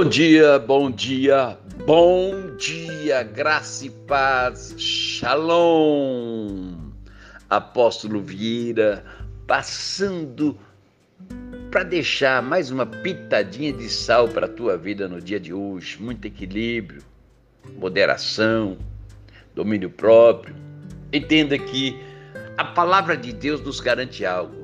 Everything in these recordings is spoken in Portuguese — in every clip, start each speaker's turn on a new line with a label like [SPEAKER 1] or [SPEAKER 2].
[SPEAKER 1] Bom dia, bom dia, bom dia, graça e paz, shalom. Apóstolo Vieira, passando para deixar mais uma pitadinha de sal para a tua vida no dia de hoje. Muito equilíbrio, moderação, domínio próprio. Entenda que a palavra de Deus nos garante algo.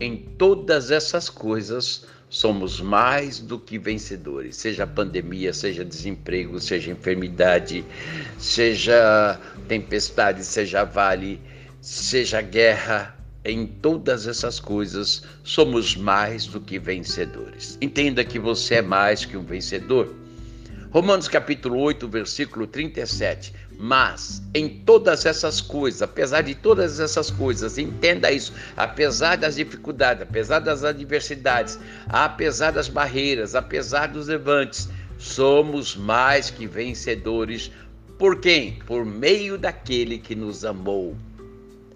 [SPEAKER 1] Em todas essas coisas, somos mais do que vencedores, seja pandemia, seja desemprego, seja enfermidade, seja tempestade, seja vale, seja guerra, em todas essas coisas somos mais do que vencedores. Entenda que você é mais que um vencedor. Romanos capítulo 8, versículo 37. Mas em todas essas coisas, apesar de todas essas coisas, entenda isso, apesar das dificuldades, apesar das adversidades, apesar das barreiras, apesar dos levantes, somos mais que vencedores. Por quem? Por meio daquele que nos amou.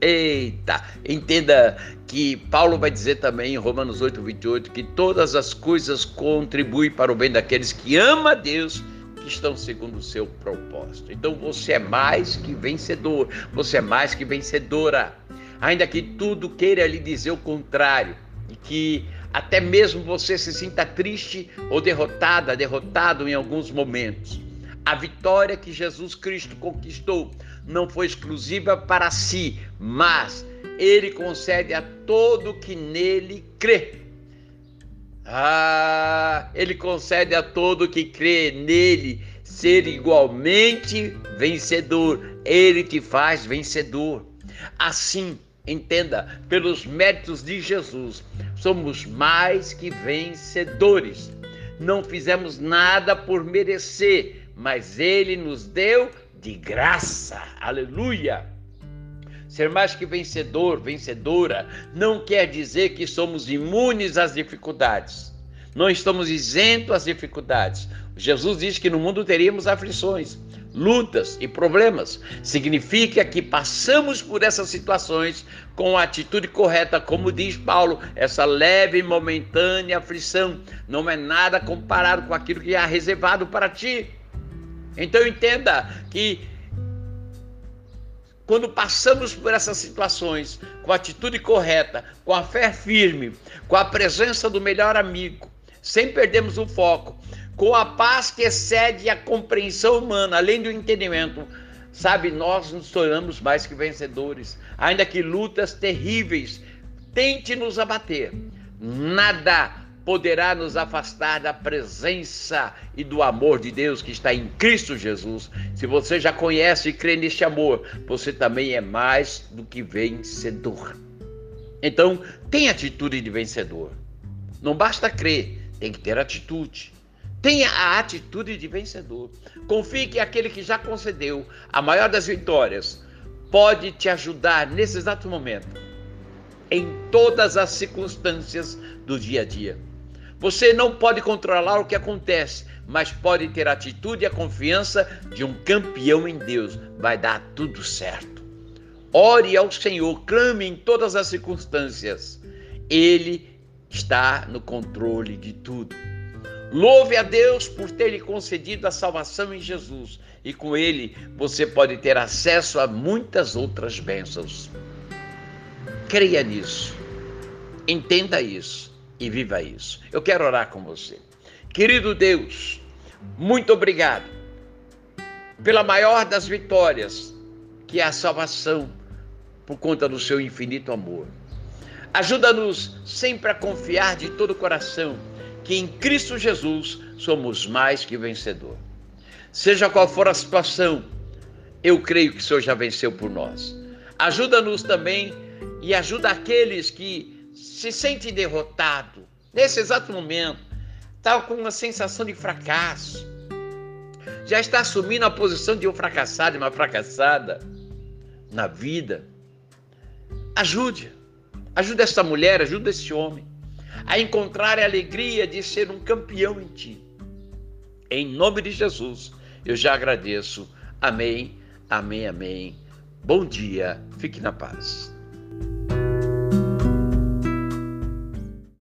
[SPEAKER 1] Eita! Entenda que Paulo vai dizer também em Romanos 8, 28 que todas as coisas contribuem para o bem daqueles que amam a Deus, que estão segundo o seu propósito. Então você é mais que vencedor, você é mais que vencedora. Ainda que tudo queira lhe dizer o contrário, e que até mesmo você se sinta triste ou derrotada, derrotado em alguns momentos. A vitória que Jesus Cristo conquistou não foi exclusiva para si, mas ele concede a todo que nele crê. Ah, ele concede a todo que crê nele ser igualmente vencedor. Ele te faz vencedor. Assim, entenda, pelos méritos de Jesus, somos mais que vencedores. Não fizemos nada por merecer, mas ele nos deu de graça. Aleluia! Ser mais que vencedor, vencedora, não quer dizer que somos imunes às dificuldades. Não estamos isentos às dificuldades. Jesus diz que no mundo teríamos aflições, lutas e problemas. Significa que passamos por essas situações com a atitude correta, como diz Paulo, essa leve e momentânea aflição não é nada comparado com aquilo que é reservado para ti. Então entenda que quando passamos por essas situações com a atitude correta, com a fé firme, com a presença do melhor amigo, sem perdermos o foco, com a paz que excede a compreensão humana, além do entendimento, sabe, nós nos tornamos mais que vencedores, ainda que lutas terríveis tente nos abater. Nada poderá nos afastar da presença e do amor de Deus que está em Cristo Jesus. Se você já conhece e crê neste amor, você também é mais do que vencedor. Então, tenha atitude de vencedor. Não basta crer, tem que ter atitude. Tenha a atitude de vencedor. Confie que aquele que já concedeu a maior das vitórias pode te ajudar nesse exato momento, em todas as circunstâncias do dia a dia. Você não pode controlar o que acontece, mas pode ter a atitude e a confiança de um campeão em Deus. Vai dar tudo certo. Ore ao Senhor, clame em todas as circunstâncias. Ele está no controle de tudo. Louve a Deus por ter lhe concedido a salvação em Jesus e com ele você pode ter acesso a muitas outras bênçãos. Creia nisso. Entenda isso e viva isso. Eu quero orar com você. Querido Deus, muito obrigado pela maior das vitórias, que é a salvação por conta do seu infinito amor. Ajuda-nos sempre a confiar de todo o coração que em Cristo Jesus somos mais que vencedor. Seja qual for a situação, eu creio que o Senhor já venceu por nós. Ajuda-nos também e ajuda aqueles que se sente derrotado, nesse exato momento, está com uma sensação de fracasso, já está assumindo a posição de um fracassado e uma fracassada na vida, ajude, ajude essa mulher, ajude esse homem a encontrar a alegria de ser um campeão em ti. Em nome de Jesus, eu já agradeço. Amém, amém, amém. Bom dia, fique na paz.